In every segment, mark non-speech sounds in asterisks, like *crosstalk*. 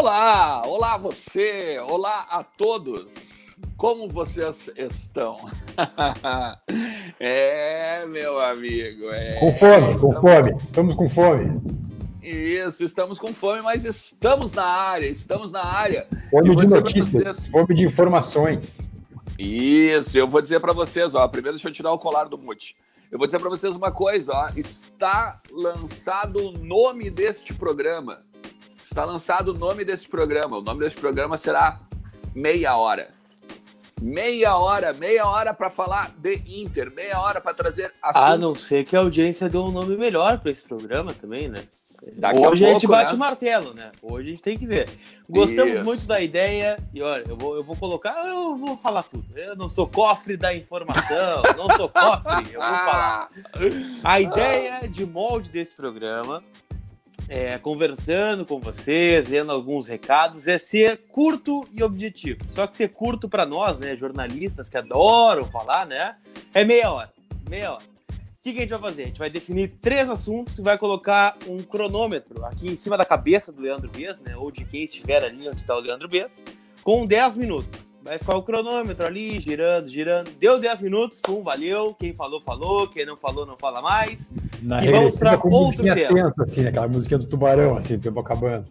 Olá, olá você, olá a todos. Como vocês estão? *laughs* é, meu amigo. É, com fome, estamos... com fome. Estamos com fome. Isso, estamos com fome, mas estamos na área, estamos na área. Fome de notícias, fome de informações. Isso, eu vou dizer para vocês, ó. Primeiro deixa eu tirar o colar do mute. Eu vou dizer para vocês uma coisa, ó. Está lançado o nome deste programa. Está lançado o nome deste programa. O nome deste programa será Meia Hora. Meia hora, meia hora para falar de Inter, meia hora para trazer assuntos. A não ser que a audiência dê um nome melhor para esse programa também, né? Daqui Hoje a, pouco, a gente bate né? o martelo, né? Hoje a gente tem que ver. Gostamos Isso. muito da ideia e olha, eu vou, eu vou colocar, eu vou falar tudo. Eu não sou cofre da informação, *laughs* não sou cofre, eu vou falar. A ideia de molde desse programa é, conversando com vocês, lendo alguns recados, é ser curto e objetivo. Só que ser curto para nós, né, jornalistas que adoram falar, né, é meia hora. Meia hora. O que, que, a gente vai fazer? A gente vai definir três assuntos e vai colocar um cronômetro aqui em cima da cabeça do Leandro Bess, né, ou de quem estiver ali onde está o Leandro Bess, com 10 minutos. Vai ficar o cronômetro ali, girando, girando. Deu 10 minutos, pum, valeu. Quem falou, falou. Quem não falou, não fala mais. Na e vamos para outro tema. Tensa, assim, aquela música do tubarão, assim, tempo acabando.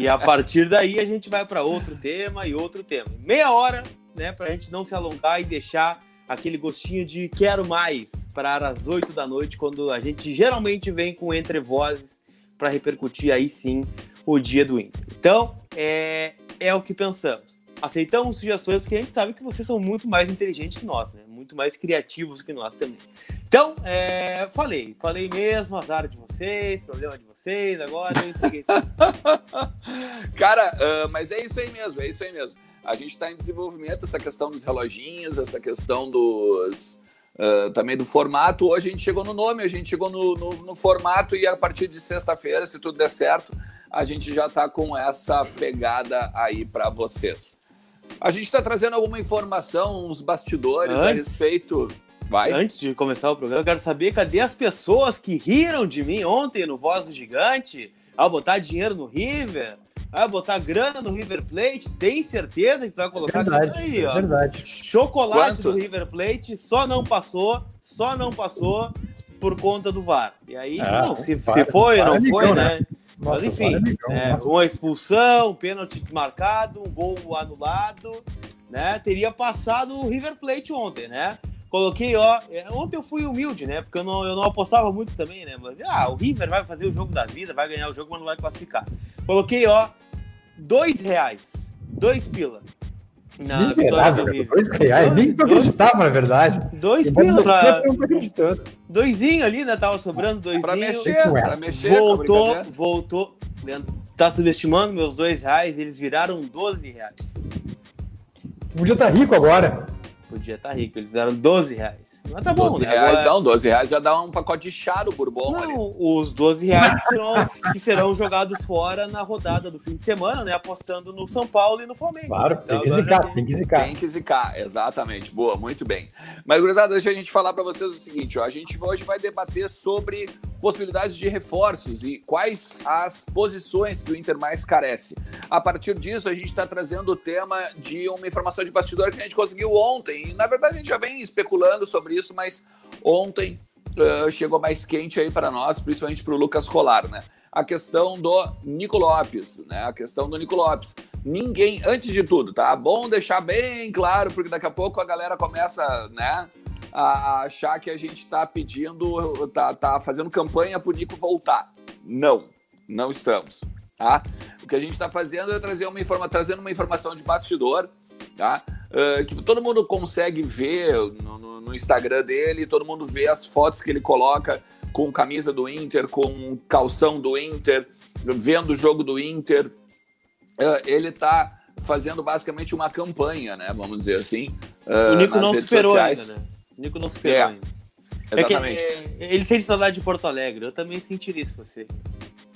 e a partir daí a gente vai para outro tema e outro tema. Meia hora, né, para a gente não se alongar e deixar aquele gostinho de quero mais para as 8 da noite, quando a gente geralmente vem com entre vozes para repercutir aí sim o dia do Inter. Então, é, é o que pensamos aceitamos sugestões porque a gente sabe que vocês são muito mais inteligentes que nós, né? Muito mais criativos que nós também. Então, é, falei, falei mesmo, azar de vocês, problema de vocês, agora eu entreguei *laughs* Cara, uh, mas é isso aí mesmo, é isso aí mesmo. A gente está em desenvolvimento essa questão dos reloginhos, essa questão dos. Uh, também do formato. Hoje a gente chegou no nome, a gente chegou no, no, no formato e a partir de sexta-feira, se tudo der certo, a gente já está com essa pegada aí para vocês. A gente está trazendo alguma informação, uns bastidores Antes... a respeito. Vai. Antes de começar o programa, eu quero saber cadê as pessoas que riram de mim ontem no Voz do Gigante ao botar dinheiro no River, ao botar grana no River Plate. Tem certeza que tu vai colocar verdade, aí, ó. Verdade. Chocolate Quanto? do River Plate só não passou, só não passou por conta do VAR. E aí, ah, não, se, se foi ou não foi, né? né? Nossa, Mas enfim, é, uma expulsão, um pênalti desmarcado, um gol anulado, né? Teria passado o River Plate ontem, né? Coloquei, ó. É, ontem eu fui humilde, né? Porque eu não, eu não apostava muito também, né? Mas, ah, o River vai fazer o jogo da vida, vai ganhar o jogo, mas não vai classificar. Coloquei, ó, dois reais. Dois pila. Na Miserável, dois reais, nem tu acreditava, na verdade. Dois pila pra... Doisinho ali, né? Tava sobrando doisinho. Pra mexer, pra mexer. Voltou, voltou. Leandro, tá subestimando meus dois reais, eles viraram 12 reais. Podia estar tá rico agora. Podia estar tá rico, eles eram 12 reais. Mas tá bom, 12 né? reais Agora... não, 12 reais já dá um pacote de chá do Bourbon não, ali. Os 12 reais que serão, que serão jogados fora na rodada do fim de semana, né? Apostando no São Paulo e no Flamengo. Claro, então, tem que zicar, tem que zicar. Tem que zicar, exatamente. Boa, muito bem. Mas, gurizada, deixa a gente falar para vocês o seguinte, ó. A gente hoje vai debater sobre possibilidades de reforços e quais as posições que o Inter mais carece. A partir disso, a gente está trazendo o tema de uma informação de bastidor que a gente conseguiu ontem. E, na verdade, a gente já vem especulando sobre isso, mas ontem uh, chegou mais quente aí para nós, principalmente para o Lucas Colar, né? A questão do Nico Lopes, né? A questão do Nico Lopes. Ninguém, antes de tudo, tá? Bom deixar bem claro, porque daqui a pouco a galera começa, né? A achar que a gente está pedindo, tá, tá fazendo campanha para o Nico voltar. Não, não estamos. Tá? O que a gente está fazendo é trazer uma informa trazendo uma informação de bastidor, tá? Uh, que todo mundo consegue ver no, no, no, Instagram dele, todo mundo vê as fotos que ele coloca com camisa do Inter, com calção do Inter, vendo o jogo do Inter. Uh, ele está fazendo basicamente uma campanha, né? Vamos dizer assim. Uh, o Nico não superou sociais. ainda, né? O Nico não superou é, ainda. Exatamente. É que, é, ele sente saudade de Porto Alegre. Eu também sentiria isso você.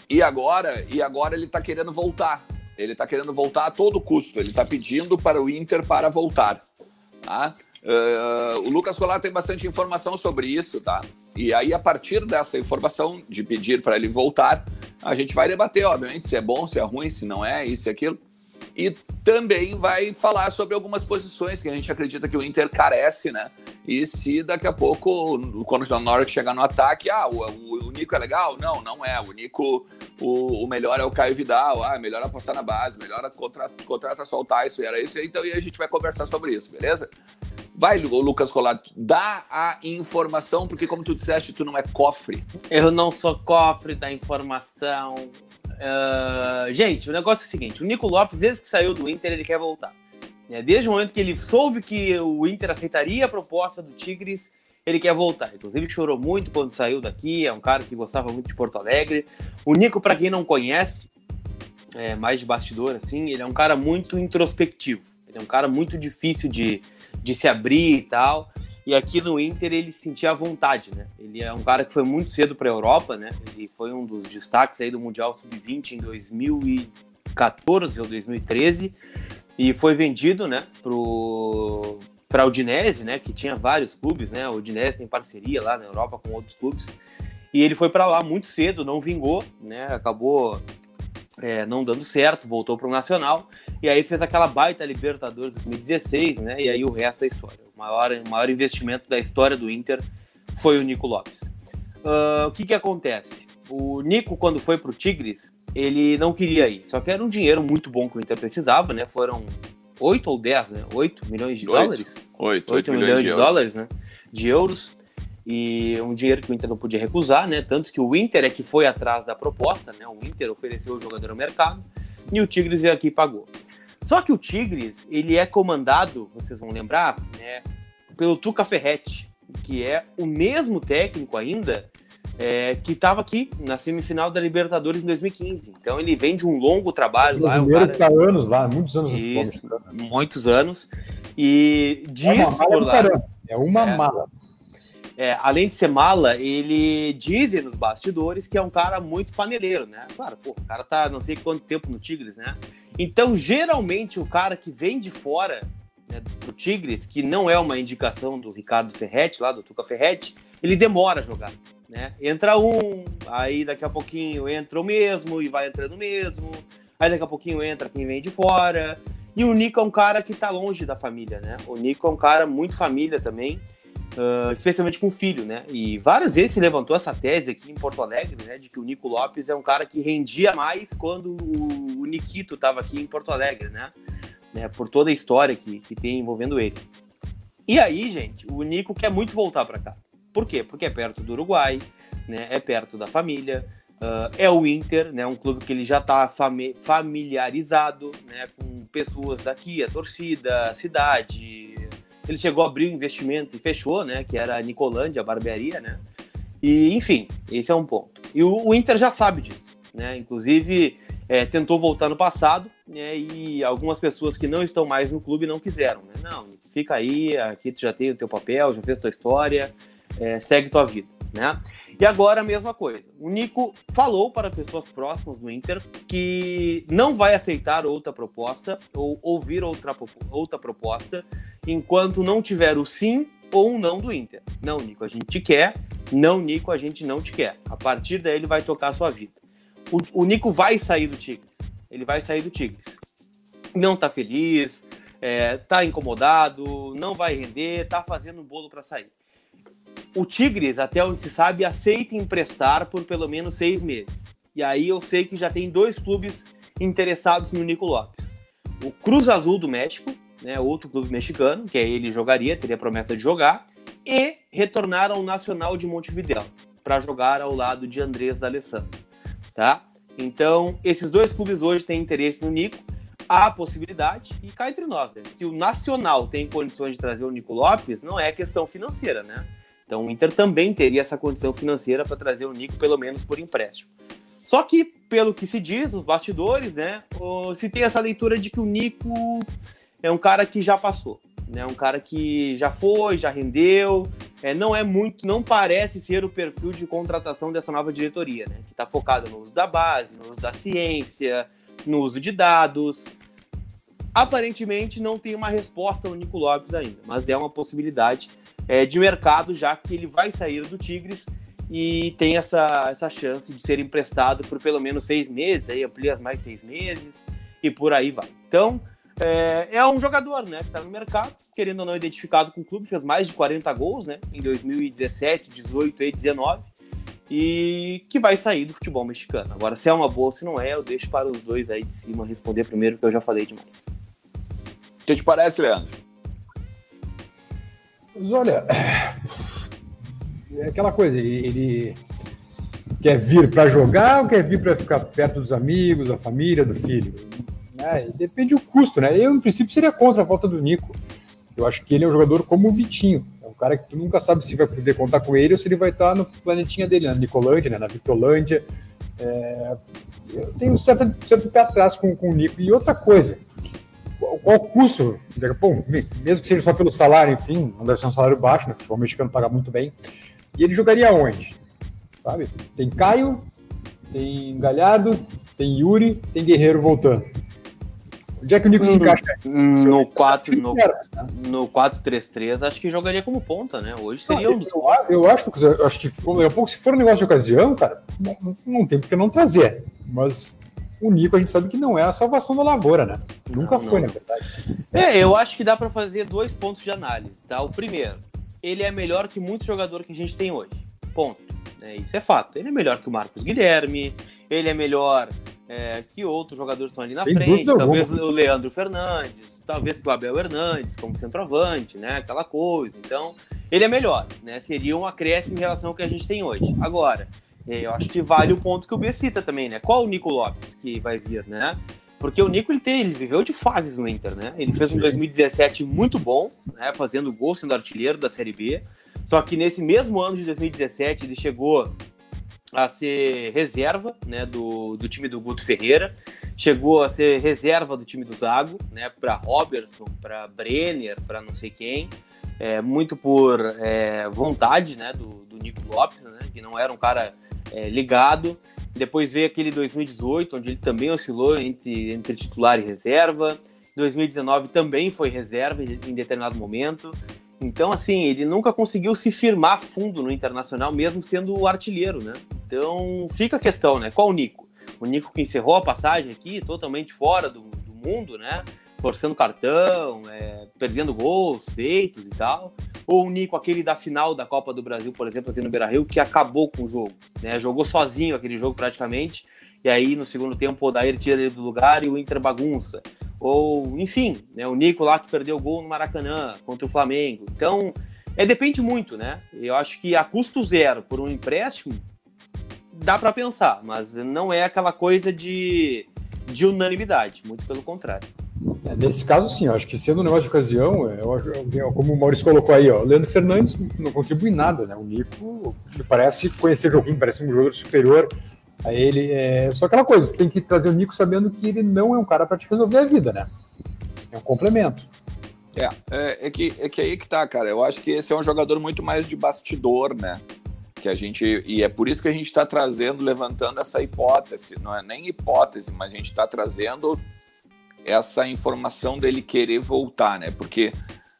E agora, e agora ele está querendo voltar. Ele está querendo voltar a todo custo. Ele está pedindo para o Inter para voltar. Tá? Uh, o Lucas Colar tem bastante informação sobre isso, tá? E aí, a partir dessa informação de pedir para ele voltar, A gente vai debater, obviamente, se é bom, se é ruim, se não é, isso e aquilo. E também vai falar sobre algumas posições que a gente acredita que o Inter carece, né? E se daqui a pouco, quando na hora chegar no ataque, ah, o, o, o Nico é legal? Não, não é. O Nico, o, o, melhor é o Caio Vidal, ah, melhor apostar na base, melhor contrata, contrata soltar isso, era isso. Então, e a gente vai conversar sobre isso, beleza? Vai, Lucas Colato, dá a informação, porque como tu disseste, tu não é cofre. Eu não sou cofre da informação. Uh, gente, o negócio é o seguinte: o Nico Lopes, desde que saiu do Inter, ele quer voltar. É, desde o momento que ele soube que o Inter aceitaria a proposta do Tigres, ele quer voltar. Inclusive, chorou muito quando saiu daqui. É um cara que gostava muito de Porto Alegre. O Nico, para quem não conhece, é, mais de bastidor, assim, ele é um cara muito introspectivo. Ele é um cara muito difícil de, de se abrir e tal. E aqui no Inter ele sentia vontade, né? Ele é um cara que foi muito cedo para a Europa, né? Ele foi um dos destaques aí do Mundial Sub-20 em 2014 ou 2013 e foi vendido, né, pro para a Udinese, né, que tinha vários clubes, né? A Udinese tem parceria lá na Europa com outros clubes. E ele foi para lá muito cedo, não vingou, né? Acabou é, não dando certo, voltou para o Nacional e aí fez aquela baita Libertadores 2016, né? E aí o resto é história. O maior, o maior investimento da história do Inter foi o Nico Lopes. Uh, o que que acontece? O Nico, quando foi para o Tigres, ele não queria ir. Só que era um dinheiro muito bom que o Inter precisava, né? Foram 8 ou 10, né? 8 milhões de 8, dólares? 8, 8, 8 milhões, milhões de, de dólares, né? De euros. E um dinheiro que o Inter não podia recusar, né? Tanto que o Inter é que foi atrás da proposta, né? O Inter ofereceu o jogador ao mercado e o Tigres veio aqui e pagou. Só que o Tigres, ele é comandado, vocês vão lembrar, né, pelo Tuca Ferretti, que é o mesmo técnico ainda é, que estava aqui na semifinal da Libertadores em 2015. Então ele vem de um longo trabalho lá. O cara... tá anos lá, muitos anos. Isso, muitos anos. E diz é por lá. É uma é, mala. É, além de ser mala, ele diz nos bastidores que é um cara muito paneleiro, né? Claro, pô, o cara tá não sei quanto tempo no Tigres, né? Então, geralmente, o cara que vem de fora né, do Tigres, que não é uma indicação do Ricardo Ferretti, lá do Tuca Ferretti, ele demora a jogar. Né? Entra um, aí daqui a pouquinho entra o mesmo e vai entrando o mesmo. Aí daqui a pouquinho entra quem vem de fora. E o Nico é um cara que tá longe da família, né? O Nico é um cara muito família também uh, especialmente com o filho, né? E várias vezes se levantou essa tese aqui em Porto Alegre, né, de que o Nico Lopes é um cara que rendia mais quando o, o Nikito estava aqui em Porto Alegre, né? né? Por toda a história que, que tem envolvendo ele. E aí, gente, o Nico quer muito voltar para cá. Por quê? Porque é perto do Uruguai, né? É perto da família. Uh, é o Inter, né, um clube que ele já está fami familiarizado né, com pessoas daqui, a torcida, a cidade, ele chegou a abrir o investimento e fechou, né? Que era a Nicolândia, a barbearia, né? E, enfim, esse é um ponto. E o, o Inter já sabe disso, né? Inclusive, é, tentou voltar no passado, né? E algumas pessoas que não estão mais no clube não quiseram, né? Não, fica aí, aqui tu já tem o teu papel, já fez tua história, é, segue tua vida, né? E agora a mesma coisa. O Nico falou para pessoas próximas do Inter que não vai aceitar outra proposta ou ouvir outra, outra proposta enquanto não tiver o sim ou um não do Inter. Não, Nico, a gente te quer. Não, Nico, a gente não te quer. A partir daí ele vai tocar a sua vida. O, o Nico vai sair do Tigres. Ele vai sair do Tigres. Não tá feliz, é, tá incomodado, não vai render, tá fazendo um bolo para sair. O Tigres, até onde se sabe, aceita emprestar por pelo menos seis meses. E aí eu sei que já tem dois clubes interessados no Nico Lopes. O Cruz Azul do México, né, outro clube mexicano, que aí ele jogaria, teria promessa de jogar, e retornar ao Nacional de Montevideo para jogar ao lado de Andrés D'Alessandro, tá? Então, esses dois clubes hoje têm interesse no Nico, há possibilidade, e cá entre nós, né? se o Nacional tem condições de trazer o Nico Lopes, não é questão financeira, né? Então o Inter também teria essa condição financeira para trazer o Nico, pelo menos por empréstimo. Só que, pelo que se diz, os bastidores, né, se tem essa leitura de que o Nico é um cara que já passou, né, um cara que já foi, já rendeu, é, não é muito, não parece ser o perfil de contratação dessa nova diretoria, né, que está focada no uso da base, no uso da ciência, no uso de dados. Aparentemente não tem uma resposta ao Nico Lopes ainda, mas é uma possibilidade é, de mercado, já que ele vai sair do Tigres e tem essa, essa chance de ser emprestado por pelo menos seis meses, aí amplia mais seis meses e por aí vai. Então, é, é um jogador, né, que está no mercado, querendo ou não identificado com o clube, fez mais de 40 gols, né, em 2017, 18 e 19, e que vai sair do futebol mexicano. Agora, se é uma boa ou se não é, eu deixo para os dois aí de cima responder primeiro, que eu já falei demais. O que te parece, Leandro? Mas olha, é aquela coisa, ele, quer vir para jogar ou quer vir para ficar perto dos amigos, da família, do filho? Né? Depende do custo, né? Eu, em princípio, seria contra a volta do Nico. Eu acho que ele é um jogador como o Vitinho. É um cara que tu nunca sabe se vai poder contar com ele ou se ele vai estar no planetinha dele, na Nicolândia, né? na Vitolândia. É... Eu tenho certo, certo pé atrás com, com o Nico. E outra coisa, qual, o custo? Bom, mesmo que seja só pelo salário, enfim, não deve ser um salário baixo, né? O futebol mexicano paga muito bem. E ele jogaria onde? Sabe? Tem Caio, tem Galhardo, tem Yuri, tem Guerreiro voltando. Onde é que o Nico se encaixa? No 4 no, no 4-3-3, acho que jogaria como ponta, né? Hoje seria um dos. Eu, eu, acho, eu acho que daqui a pouco, se for um negócio de ocasião, cara, não, não tem porque não trazer. Mas o Nico a gente sabe que não é a salvação da lavoura, né? Nunca não, foi, não. na verdade. É, eu acho que dá para fazer dois pontos de análise, tá? O primeiro, ele é melhor que muito jogador que a gente tem hoje. Ponto. É, isso é fato. Ele é melhor que o Marcos Guilherme, ele é melhor é, que outros jogadores estão ali na Sem frente, talvez alguma. o Leandro Fernandes, talvez que o Abel Hernandes como centroavante, né? Aquela coisa. Então, ele é melhor, né? Seria um acréscimo em relação ao que a gente tem hoje. Agora, eu acho que vale o ponto que o B cita também, né? Qual o Nico Lopes que vai vir, né? Porque o Nico ele, tem, ele viveu de fases no Inter, né? Ele fez um 2017 muito bom, né? Fazendo gol, sendo artilheiro da Série B. Só que nesse mesmo ano de 2017 ele chegou a ser reserva né, do, do time do Guto Ferreira, chegou a ser reserva do time do Zago, né, para Robertson, para Brenner, para não sei quem, é, muito por é, vontade né, do, do Nico Lopes, né, que não era um cara é, ligado. Depois veio aquele 2018, onde ele também oscilou entre, entre titular e reserva. 2019 também foi reserva em determinado momento. Então, assim, ele nunca conseguiu se firmar fundo no Internacional, mesmo sendo o artilheiro, né? Então, fica a questão, né? Qual o Nico? O Nico que encerrou a passagem aqui, totalmente fora do, do mundo, né? Forçando cartão, é, perdendo gols feitos e tal. Ou o Nico, aquele da final da Copa do Brasil, por exemplo, aqui no Beira-Rio, que acabou com o jogo, né? Jogou sozinho aquele jogo praticamente. E aí, no segundo tempo, o Odair tira ele do lugar e o Inter bagunça ou enfim, né, o Nico lá que perdeu o gol no Maracanã contra o Flamengo. Então, é depende muito, né? Eu acho que a custo zero por um empréstimo dá para pensar, mas não é aquela coisa de, de unanimidade, muito pelo contrário. É, nesse caso, sim, acho que sendo um negócio de ocasião, é, como o Maurício colocou aí, ó, Leandro Fernandes não contribui nada, né? O Nico parece conhecer o joguinho, parece um jogador superior Aí ele é só aquela coisa, tem que trazer o Nico sabendo que ele não é um cara para te resolver a vida, né? É um complemento. É, é, é, que, é que aí que tá, cara. Eu acho que esse é um jogador muito mais de bastidor, né? Que a gente. E é por isso que a gente está trazendo, levantando essa hipótese. Não é nem hipótese, mas a gente está trazendo essa informação dele querer voltar, né? Porque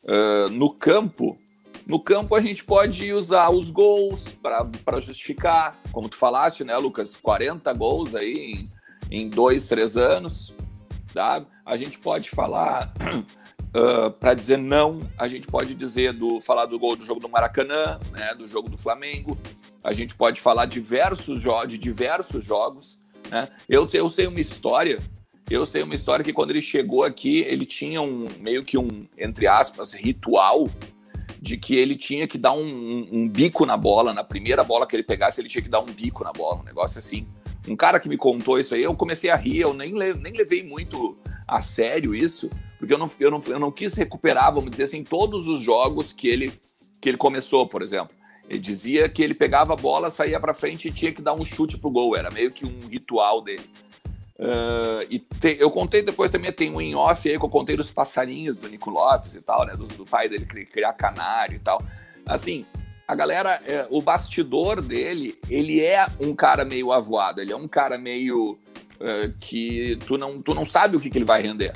uh, no campo no campo a gente pode usar os gols para justificar, como tu falaste, né, Lucas? 40 gols aí em, em dois, três anos. Tá? A gente pode falar *clears throat* uh, para dizer não, a gente pode dizer do falar do gol do jogo do Maracanã, né, do jogo do Flamengo. A gente pode falar diversos de diversos jogos. Né? Eu, eu sei uma história eu sei uma história que quando ele chegou aqui, ele tinha um meio que um, entre aspas, ritual de que ele tinha que dar um, um, um, bico na bola, na primeira bola que ele pegasse, ele tinha que dar um bico na bola, um negócio assim. Um cara que me contou isso aí, eu comecei a rir, eu nem, nem levei muito a sério isso, porque eu não, eu, não, eu não quis recuperar, vamos dizer assim, todos os jogos que ele, que ele começou, por exemplo. Ele dizia que ele pegava a bola, saía para frente e tinha que dar um chute pro gol, era meio que um ritual dele. Uh, e te, eu contei depois também, tem um em off aí que eu contei dos passarinhos do Nico Lopes e tal, né? Do, do pai dele criar canário e tal. Assim, a galera, é, o bastidor dele, ele é um cara meio avoado, ele é um cara meio uh, que tu não, tu não sabe o que, que ele vai render.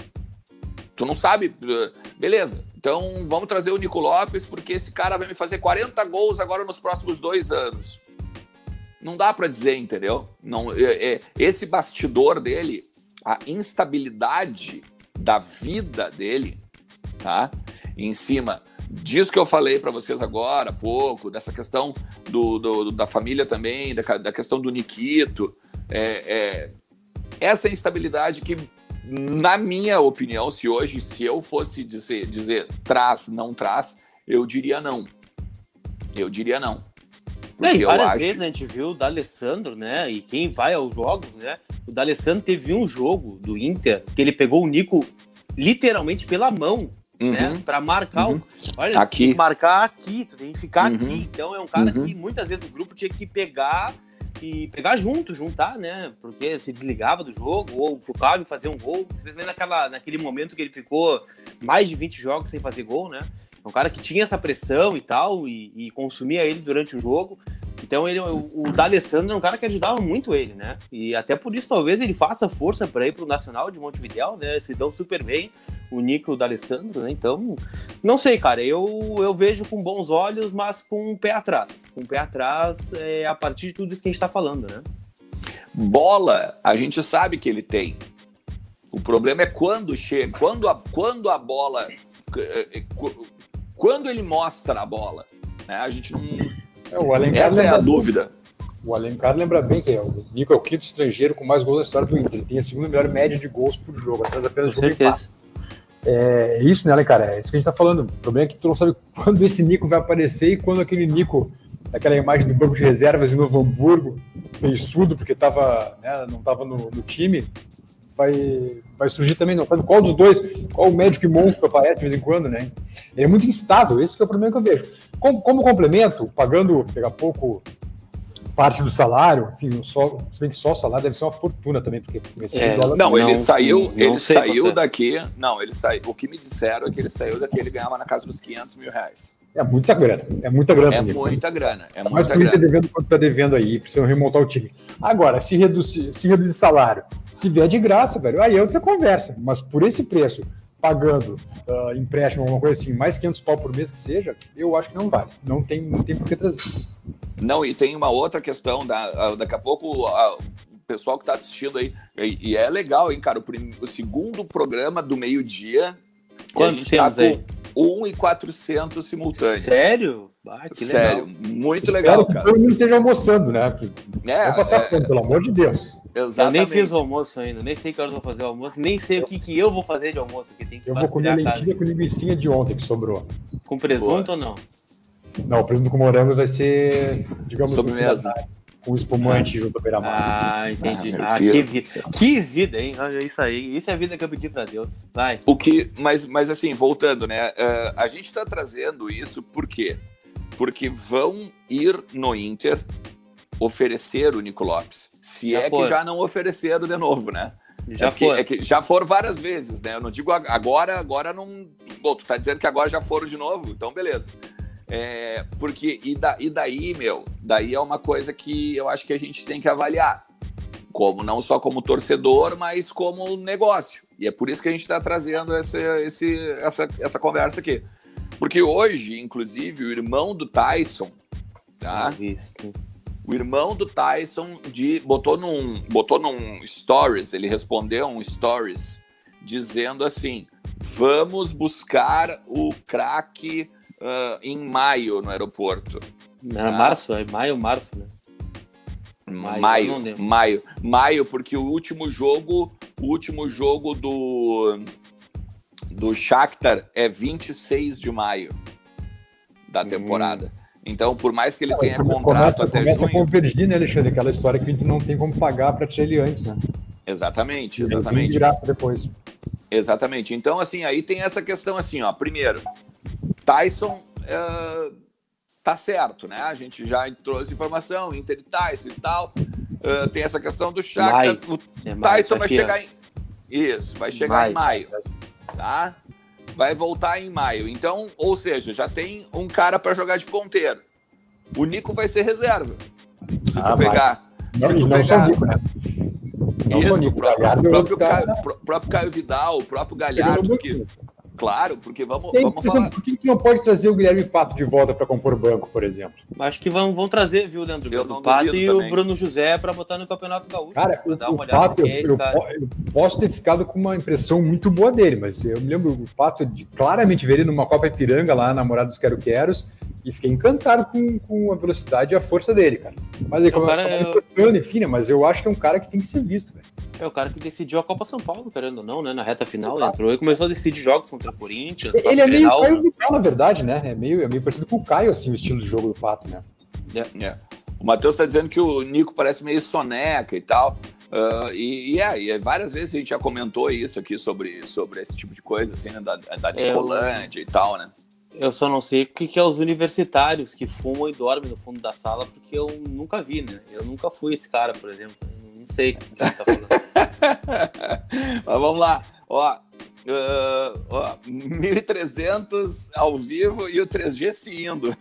Tu não sabe, uh, beleza, então vamos trazer o Nico Lopes porque esse cara vai me fazer 40 gols agora nos próximos dois anos. Não dá para dizer, entendeu? Não, é, é, esse bastidor dele, a instabilidade da vida dele, tá? Em cima disso que eu falei para vocês agora, pouco, dessa questão do, do da família também, da, da, questão do Nikito, é, é, essa instabilidade que, na minha opinião, se hoje, se eu fosse dizer, dizer traz, não traz, eu diria não. Eu diria não. Não, várias acho... vezes a gente viu o D'Alessandro, né? E quem vai aos jogos, né? O D'Alessandro teve um jogo do Inter que ele pegou o Nico literalmente pela mão, uhum. né? Para marcar uhum. o. Olha, aqui. marcar aqui, tu tem que ficar uhum. aqui. Então é um cara uhum. que muitas vezes o grupo tinha que pegar e pegar junto, juntar, né? Porque se desligava do jogo ou focava em fazer um gol, especialmente naquela, naquele momento que ele ficou mais de 20 jogos sem fazer gol, né? Um cara que tinha essa pressão e tal, e, e consumia ele durante o jogo. Então ele, o, o D'Alessandro é um cara que ajudava muito ele, né? E até por isso talvez ele faça força para ir para o Nacional de Montevidéu, né? Se dão super bem o Nico e o D'Alessandro, né? Então, não sei, cara. Eu, eu vejo com bons olhos, mas com um pé atrás. Com um pé atrás é, a partir de tudo isso que a gente está falando, né? Bola, a gente sabe que ele tem. O problema é quando chega, quando a, quando a bola eh, eh, quando ele mostra a bola. Né? A gente não. É, o Alencar Essa é a dúvida. O Alencar lembra bem que é, o Nico é o quinto estrangeiro com mais gols na história do Inter. Ele tem a segunda melhor média de gols por jogo, atrás apenas do jogo é, é isso, né, Alencar? É isso que a gente tá falando. O problema é que tu não sabe *laughs* quando esse Nico vai aparecer e quando aquele Nico, aquela imagem do banco de reservas em Novo Hamburgo, beiçudo, porque tava, né, não estava no, no time, vai, vai surgir também. Não qual dos dois, qual o médico e monstro aparece de vez em quando, né? Ele é muito instável, esse é o problema que eu vejo. Como, como complemento, pagando daqui a pouco parte do salário, enfim, só, se bem que só o salário deve ser uma fortuna também, porque é, dólar, não, ele saiu, não, ele saiu daqui, não, ele saiu, o que me disseram é que ele saiu daqui, ele ganhava na casa dos 500 mil reais. É muita grana, é muita grana. É muita grana, é muita Mas grana. Mas devendo quanto tá devendo aí, precisam remontar o time. Agora, se reduzir, se reduzir salário, se vier de graça, velho, aí é outra conversa. Mas por esse preço, pagando uh, empréstimo, alguma coisa assim, mais 500 pau por mês que seja, eu acho que não vale. Não tem, não tem por que trazer. Não, e tem uma outra questão, da, uh, daqui a pouco uh, o pessoal que está assistindo aí, e, e, é legal, hein, cara, o, prim, o segundo programa do meio-dia. Quantos tá temos tá aí? 1,400 simultâneos. Sério? Ah, Sério, muito legal, que cara. todo mundo esteja almoçando, né? É, Vou passar é, fome, pelo amor de Deus. Exatamente. Eu nem fiz o almoço ainda, nem sei que horas vou fazer o almoço, nem sei o que, que eu vou fazer de almoço. Porque tem que eu vou comer lentilha com linguiça de ontem que sobrou. Com presunto Boa. ou não? Não, o presunto com morango vai ser, digamos, sobremesa. Com espumante junto ao beira-mar. Ah, entendi. Ah, ah que, vida. que vida, hein? Olha isso aí. Isso é a vida que eu pedi para Deus. Vai. O que, mas, mas assim, voltando, né? Uh, a gente está trazendo isso por quê? Porque vão ir no Inter oferecer o Nico Lopes. Se já é for. que já não ofereceram de novo, né? Já é foram. É que já foram várias vezes, né? Eu não digo agora, agora não. Bom, tu tá dizendo que agora já foram de novo, então beleza. É, porque, e, da, e daí, meu, daí é uma coisa que eu acho que a gente tem que avaliar. Como, não só como torcedor, mas como negócio. E é por isso que a gente está trazendo essa, esse, essa, essa conversa aqui. Porque hoje, inclusive, o irmão do Tyson, tá? Visto o irmão do Tyson de, botou, num, botou num stories, ele respondeu um stories dizendo assim: vamos buscar o craque uh, em maio no aeroporto. Era tá? março, é maio, março, né? Maio, maio, maio, maio, porque o último jogo, o último jogo do do Shakhtar é 26 de maio da hum. temporada. Hum. Então, por mais que ele tenha contrato começa, até começa junho... Começa a convergir, né, Alexandre? Aquela história que a gente não tem como pagar para tirar ele antes, né? Exatamente, exatamente. De graça depois. Exatamente. Então, assim, aí tem essa questão assim, ó. Primeiro, Tyson uh, tá certo, né? A gente já trouxe informação, Inter e Tyson e tal. Uh, tem essa questão do Shakhtar. O é Tyson vai chegar em... Isso, vai chegar em maio, tá? vai voltar em maio. Então, ou seja, já tem um cara para jogar de ponteiro. O Nico vai ser reserva. Se ah, tu pegar. Não, se tu não pegar. Nico, né? Não Isso, Nico, o próprio, próprio, Caio, próprio Caio Vidal, o próprio Galhardo. Que, Claro, porque vamos, Tem, vamos falar. Por que não pode trazer o Guilherme Pato de volta para compor banco, por exemplo? Acho que vão, vão trazer, viu, Leandro? O Pato e também. o Bruno José para botar no Campeonato Gaúcho. Cara, o, dar uma o Pato, eu, eu, eu, posso ter ficado com uma impressão muito boa dele, mas eu me lembro do Pato de claramente ver ele numa Copa Ipiranga lá, namorado dos Quero Queros, e fiquei encantado com, com a velocidade e a força dele, cara. Mas ele, como, cara, é... enfim, né? Mas eu acho que é um cara que tem que ser visto, velho. É o cara que decidiu a Copa São Paulo, querendo ou não, né? Na reta final, Exato. entrou e começou a decidir jogos contra o Corinthians. Ele é meio Caio Vidal, na verdade, né? É meio, é meio parecido com o Caio, assim, o estilo de jogo do Pato, né? É. é. O Matheus está dizendo que o Nico parece meio soneca e tal. Uh, e, e, é, e, várias vezes a gente já comentou isso aqui sobre, sobre esse tipo de coisa, assim, né? Da, da é, e tal, né? Eu só não sei o que, que é os universitários que fumam e dormem no fundo da sala, porque eu nunca vi, né? Eu nunca fui esse cara, por exemplo. Não sei o que você tá falando. *laughs* Mas vamos lá. Ó, Uh, ó, 1.300 ao vivo e o 3G se indo.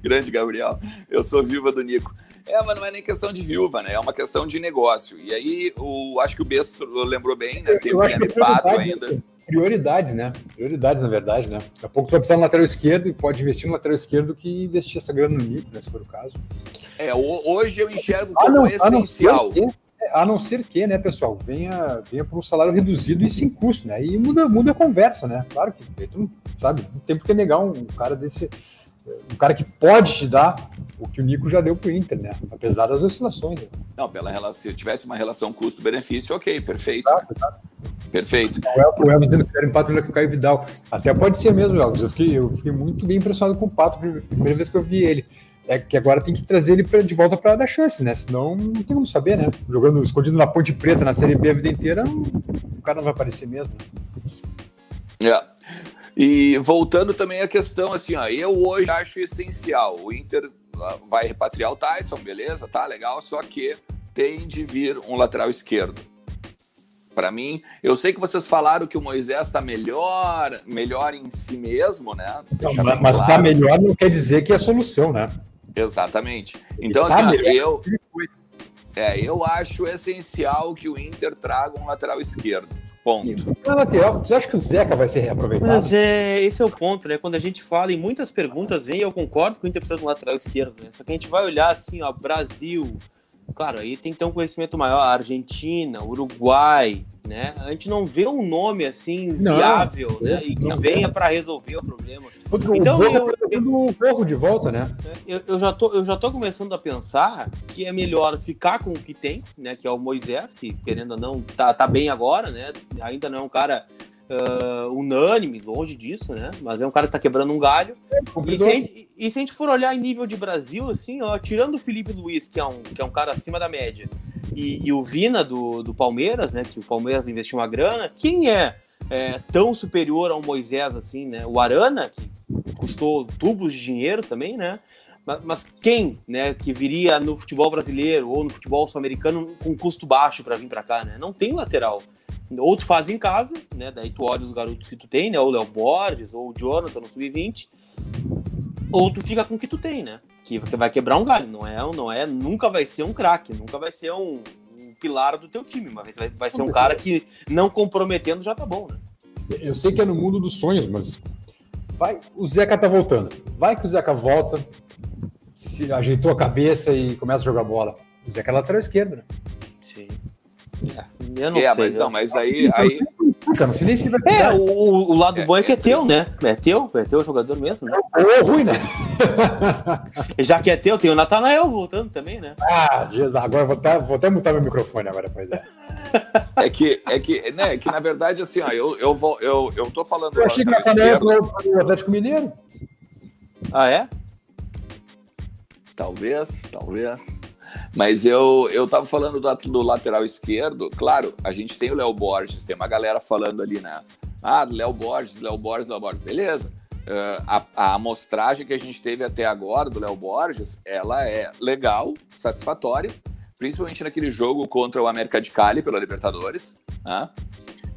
Grande Gabriel. Eu sou viva do Nico. É, mas não é nem questão de viúva, né? É uma questão de negócio. E aí, o, acho que o Besto lembrou bem, né? Tem o Guilherme Pato ainda. Prioridades, né? Prioridades, na verdade, né? Daqui a pouco tu vai precisar no lateral esquerdo e pode investir no lateral esquerdo que investir essa grana no Nico, né? Se for o caso. É, hoje eu enxergo como ah, não, essencial. Ah, não, a não ser que, né, pessoal, venha, venha por um salário reduzido e sem custo, né? E muda, muda a conversa, né? Claro que tu não sabe, não tem por que negar um cara desse. Um cara que pode te dar o que o Nico já deu pro Inter, né? Apesar das oscilações. Né? Não, pela relação, se tivesse uma relação custo-benefício, ok, perfeito. Exato, exato. Perfeito. O Elvis dizendo que era empate melhor que o Caio Vidal. Até pode ser mesmo, Elvis. Eu fiquei, eu fiquei muito bem impressionado com o Pato, primeira vez que eu vi ele. É que agora tem que trazer ele pra, de volta para dar chance, né? Senão não tem como saber, né? Jogando escondido na Ponte Preta na Série B a vida inteira, o cara não vai aparecer mesmo. É. E voltando também à questão, assim, ó, eu hoje acho essencial. O Inter ah, vai repatriar o Tyson, beleza, tá legal, só que tem de vir um lateral esquerdo. Para mim, eu sei que vocês falaram que o Moisés está melhor, melhor em si mesmo, né? Não, mas está claro. melhor não quer dizer que é a solução, né? Exatamente. Então, tá assim, eu, é, eu acho essencial que o Inter traga um lateral esquerdo. Ponto. lateral, você acha que o Zeca vai ser reaproveitado? Mas é, esse é o ponto, né? Quando a gente fala em muitas perguntas, vem, eu concordo que o Inter precisa de um lateral esquerdo, né? Só que a gente vai olhar assim, ó, Brasil, claro, aí tem que ter um conhecimento maior, Argentina, Uruguai, né? A gente não vê um nome assim viável, não, né? E que não, venha para resolver o problema. então eu, eu, um corro de volta, né? Eu, eu, já tô, eu já tô começando a pensar que é melhor ficar com o que tem, né? Que é o Moisés, que querendo ou não tá, tá bem agora, né? Ainda não é um cara uh, unânime, longe disso, né? Mas é um cara que tá quebrando um galho. É, e, se gente, e, se a gente, for olhar em nível de Brasil, assim, ó, tirando o Felipe Luiz, que é um, que é um cara acima da média, e, e o Vina do, do Palmeiras, né? Que o Palmeiras investiu uma grana, quem é, é tão superior ao Moisés assim, né? O Arana, que custou tubos de dinheiro também, né? Mas, quem, né, que viria no futebol brasileiro ou no futebol sul-americano com custo baixo para vir para cá, né? Não tem lateral. Ou tu faz em casa, né? Daí tu olha os garotos que tu tem, né? O Léo Borges, ou o Jonathan no Sub-20. Ou tu fica com o que tu tem, né? Que vai quebrar um galho. Não é, não é, nunca vai ser um craque, nunca vai ser um, um, pilar do teu time, mas vai, vai ser um cara que não comprometendo já tá bom, né? Eu sei que é no mundo dos sonhos, mas vai, o Zeca tá voltando. Vai que o Zeca volta, se ajeitou a cabeça e começa a jogar bola. O Zeca é lateral esquerdo, né? Sim. É, eu não é, sei. Mas, não, mas aí. aí... Cara, não sei nem se vai é, o, o lado é, bom é que é, é teu, né? É teu, é teu jogador mesmo, né? É ruim, né? *laughs* Já que é teu, tem o Natanael voltando também, né? Ah, Jesus, agora vou até, vou até mutar meu microfone agora, pois é. *laughs* É que, é que, né, é que na verdade, assim, ó, eu, eu, vou, eu, eu tô falando. Eu achei que o Natanael o Atlético Mineiro. Ah, é? Talvez, talvez. Mas eu, eu tava falando do, do lateral esquerdo, claro, a gente tem o Léo Borges, tem uma galera falando ali, né? Ah, Léo Borges, Léo Borges, Léo Borges. Beleza. Uh, a, a amostragem que a gente teve até agora do Léo Borges, ela é legal, satisfatória, principalmente naquele jogo contra o América de Cali pela Libertadores, né?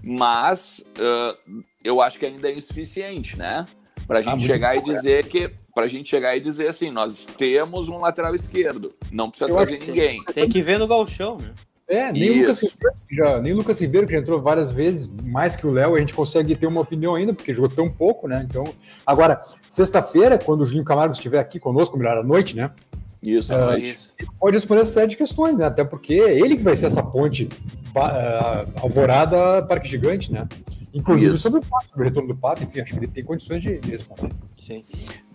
mas uh, eu acho que ainda é insuficiente, né? Para a gente ah, chegar e dizer que para a gente chegar e dizer assim, nós temos um lateral esquerdo, não precisa eu trazer ninguém. Tem, tem, que ver no galchão, né? É, nem o, Lucas Ribeiro, já, nem o Lucas Ribeiro, que já entrou várias vezes, mais que o Léo, a gente consegue ter uma opinião ainda, porque jogou tão pouco, né? Então, agora, sexta-feira, quando o Julinho Camargo estiver aqui conosco, melhor à noite, né? Isso, uh, isso. Ele pode responder essa série de questões, né? Até porque é ele que vai ser essa ponte uh, alvorada Parque Gigante, né? Inclusive isso. sobre o Pato, sobre o retorno do Pato, enfim, acho que ele tem condições de responder. Sim.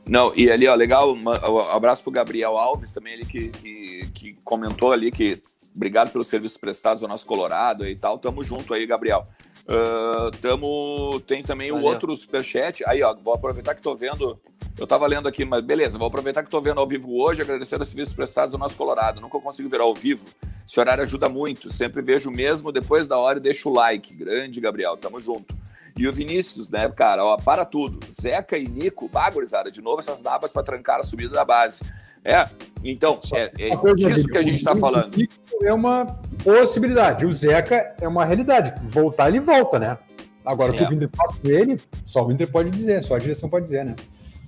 Não, e ali, ó, legal, um abraço pro Gabriel Alves também, ele que, que, que comentou ali que obrigado pelos serviços prestados ao nosso Colorado e tal, tamo junto aí, Gabriel. Uh, tamo, tem também o outro superchat, aí ó, vou aproveitar que tô vendo, eu tava lendo aqui, mas beleza, vou aproveitar que tô vendo ao vivo hoje, agradecer os serviços prestados ao nosso Colorado, nunca consigo ver ao vivo, esse horário ajuda muito, sempre vejo mesmo depois da hora e deixo o like, grande Gabriel, tamo junto. E o Vinícius, né, cara, ó, para tudo. Zeca e Nico, bagurizada, de novo essas napas para trancar a subida da base. É, então, é, é disso que a gente está falando. É uma possibilidade. O Zeca é uma realidade. Voltar, ele volta, né? Agora, Sim, o que o Inter faz com ele, só o Inter pode dizer, só a direção pode dizer, né?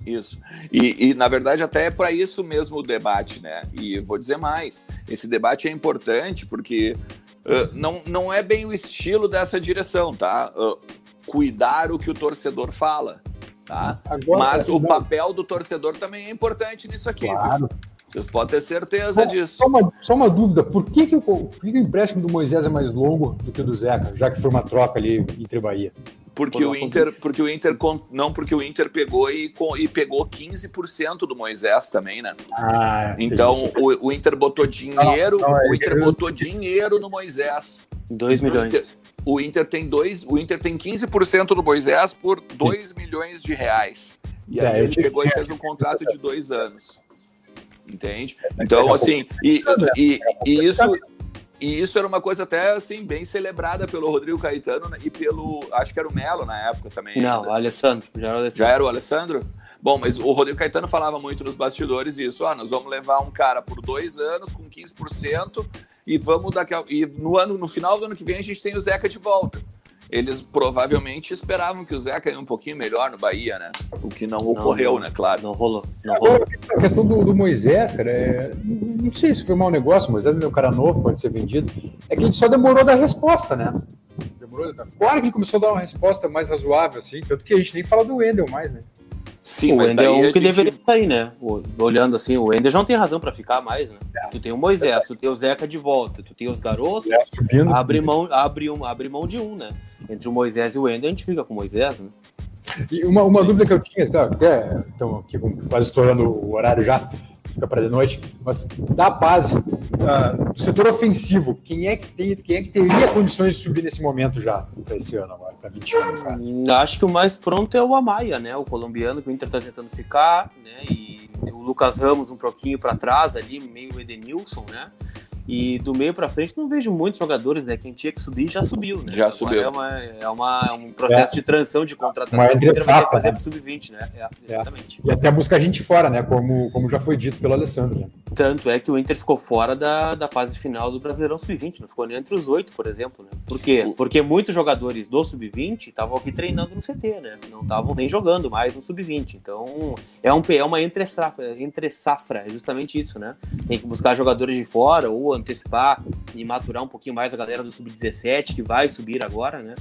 Isso. E, e, na verdade, até é para isso mesmo o debate, né? E vou dizer mais: esse debate é importante porque uh, não, não é bem o estilo dessa direção, tá? Uh, cuidar o que o torcedor fala. Tá? Agora, Mas o papel do torcedor também é importante nisso aqui. Claro. Viu? Vocês podem ter certeza só, disso. Só uma, só uma, dúvida: por que, que, o, por que, que o empréstimo do Moisés é mais longo do que o do Zeca, já que foi uma troca ali entre Bahia? Porque o, Inter, porque o Inter. Não, porque o Inter pegou e, e pegou 15% do Moisés também, né? Ah, então o, o, Inter botou dinheiro. Não, não, o Inter botou dinheiro no Moisés. 2 milhões o Inter tem dois, o Inter tem 15% do Moisés por 2 milhões de reais. E aí é, ele pegou e fez um contrato de dois anos. Entende? É, então, assim, e, e, e isso. E isso era uma coisa até assim bem celebrada pelo Rodrigo Caetano né, e pelo, acho que era o Melo na época também. Não, ainda. o Alessandro, já era o Alessandro. Já era o Alessandro? Bom, mas o Rodrigo Caetano falava muito nos bastidores isso, ah, nós vamos levar um cara por dois anos com 15% e vamos daqui a, e no ano no final do ano que vem a gente tem o Zeca de volta. Eles provavelmente esperavam que o Zeca ia um pouquinho melhor no Bahia, né? O que não, não ocorreu, não, né? Claro. Não rolou. Não rolou. A questão do, do Moisés, cara, é, não sei se foi um mau negócio, o Moisés é meu cara novo, pode ser vendido. É que a gente só demorou a dar resposta, né? Demorou. Agora que começou a dar uma resposta mais razoável, assim, tanto que a gente nem fala do Wendel mais, né? Sim, o Ender é o que gente... deveria sair, né? olhando assim, o Ender já não tem razão para ficar mais, né? É. Tu tem o Moisés, tu tem o Zeca de volta, tu tem os garotos, é, subindo, abre, mão, abre, um, abre mão de um, né? Entre o Moisés e o Ender, a gente fica com o Moisés, né? E uma, uma dúvida que eu tinha, tá, até então, aqui, quase estourando o horário já fica para de noite, mas da base, uh, do setor ofensivo, quem é que tem, quem é que teria condições de subir nesse momento já para esse ano agora, para 21, cara? Hum, acho que o mais pronto é o Amaya, né? O colombiano que o Inter está tentando ficar, né? E o Lucas Ramos um pouquinho para trás ali, meio Edenilson, né? E do meio para frente não vejo muitos jogadores, né? Quem tinha que subir já subiu, né? Já subiu. É, uma, é, uma, é um processo é. de transição de contratação uma entre safra, fazer né? sub-20, né? É, exatamente. E até buscar gente fora, né? Como, como já foi dito pelo Alessandro. Né? Tanto é que o Inter ficou fora da, da fase final do Brasileirão Sub-20, não ficou nem entre os oito, por exemplo, né? Por quê? Porque muitos jogadores do Sub-20 estavam aqui treinando no CT, né? Não estavam nem jogando mais no Sub-20. Então, é, um, é uma entre safra, entre safra, é justamente isso, né? Tem que buscar jogadores de fora ou antecipar e maturar um pouquinho mais a galera do Sub-17, que vai subir agora, né?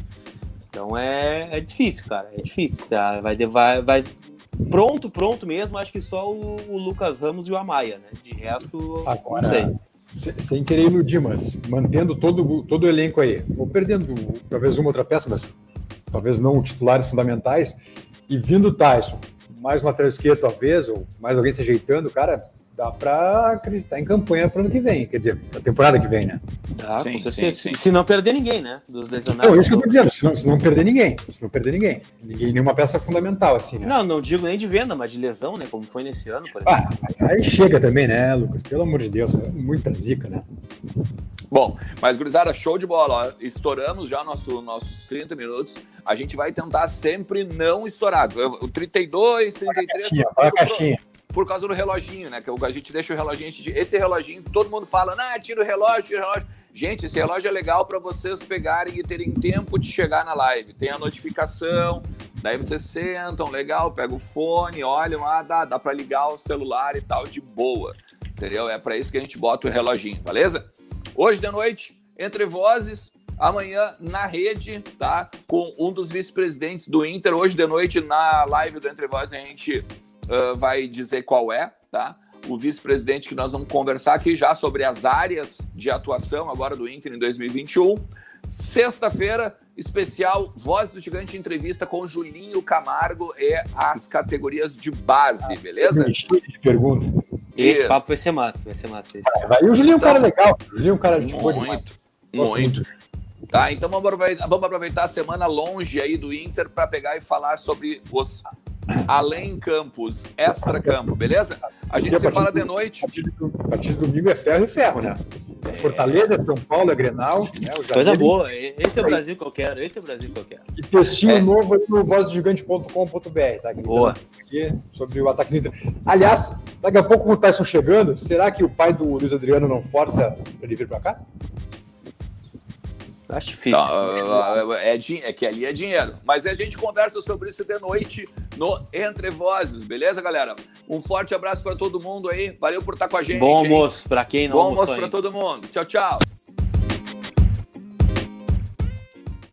Então é, é difícil, cara. É difícil. Tá? Vai, vai, vai pronto, pronto mesmo, acho que só o, o, Lucas Ramos e o Amaya, né? De resto, agora, não sei. Sem querer iludir, mas mantendo todo, todo o elenco aí, ou perdendo talvez uma outra peça, mas talvez não titulares fundamentais, e vindo o Tyson, mais uma lateral esquerda talvez, ou mais alguém se ajeitando, cara, dá para acreditar em campanha para o ano que vem, quer dizer, a temporada que vem, né? Dá, sim, sim, sim. Se não perder ninguém, né? Dos lesionados. Não, isso que eu tô dizendo, se não, se não perder ninguém, se não perder ninguém. Ninguém, nenhuma peça fundamental, assim, né? Não, não digo nem de venda, mas de lesão, né? Como foi nesse ano, por exemplo. Ah, aí chega também, né, Lucas? Pelo amor de Deus, é muita zica, né? Bom, mas gurizada, show de bola. Ó. Estouramos já nosso, nossos 30 minutos. A gente vai tentar sempre não estourar. O 32, 33. Olha a caixinha, olha a caixinha por causa do reloginho, né? Que a gente deixa o reloginho. Esse reloginho, todo mundo fala, ah, tira o relógio, tira o relógio. Gente, esse relógio é legal para vocês pegarem e terem tempo de chegar na live. Tem a notificação, daí vocês sentam, legal, pega o fone, olham, ah, dá, dá para ligar o celular e tal, de boa. Entendeu? É para isso que a gente bota o reloginho, beleza? Hoje de noite Entre Vozes, amanhã na rede, tá? Com um dos vice-presidentes do Inter. Hoje de noite, na live do Entre Vozes, a gente uh, vai dizer qual é, tá? O vice-presidente que nós vamos conversar aqui já sobre as áreas de atuação agora do Inter em 2021. Sexta-feira, especial Voz do Gigante entrevista com Julinho Camargo e as categorias de base, ah, beleza? De pergunta. Esse Isso. papo vai ser massa, vai ser massa. Esse. Ah, vai, o Julinho é um cara então, legal. O Julinho é um cara de boa Muito, muito. Tá, então vamos aproveitar, vamos aproveitar a semana longe aí do Inter para pegar e falar sobre os além campos, extra campo, beleza? A gente se fala de noite. A partir, do, a partir do domingo é ferro e ferro, né? É Fortaleza, São Paulo, é Grenal. Né? Coisa boa, esse é o Brasil que eu quero, esse é o Brasil que eu quero. E textinho é. novo aí no vozdogigante.com.br, tá? Boa. Aqui sobre o ataque do Inter. Aliás, daqui a pouco com o Tyson chegando, será que o pai do Luiz Adriano não força para ele vir para cá? Acho difícil. Então, é, é, que ali é dinheiro. Mas a gente conversa sobre isso de noite no Entre Vozes, beleza, galera? Um forte abraço para todo mundo aí. Valeu por estar com a gente. Bom almoço para quem não Bom almoço para todo mundo. Tchau, tchau.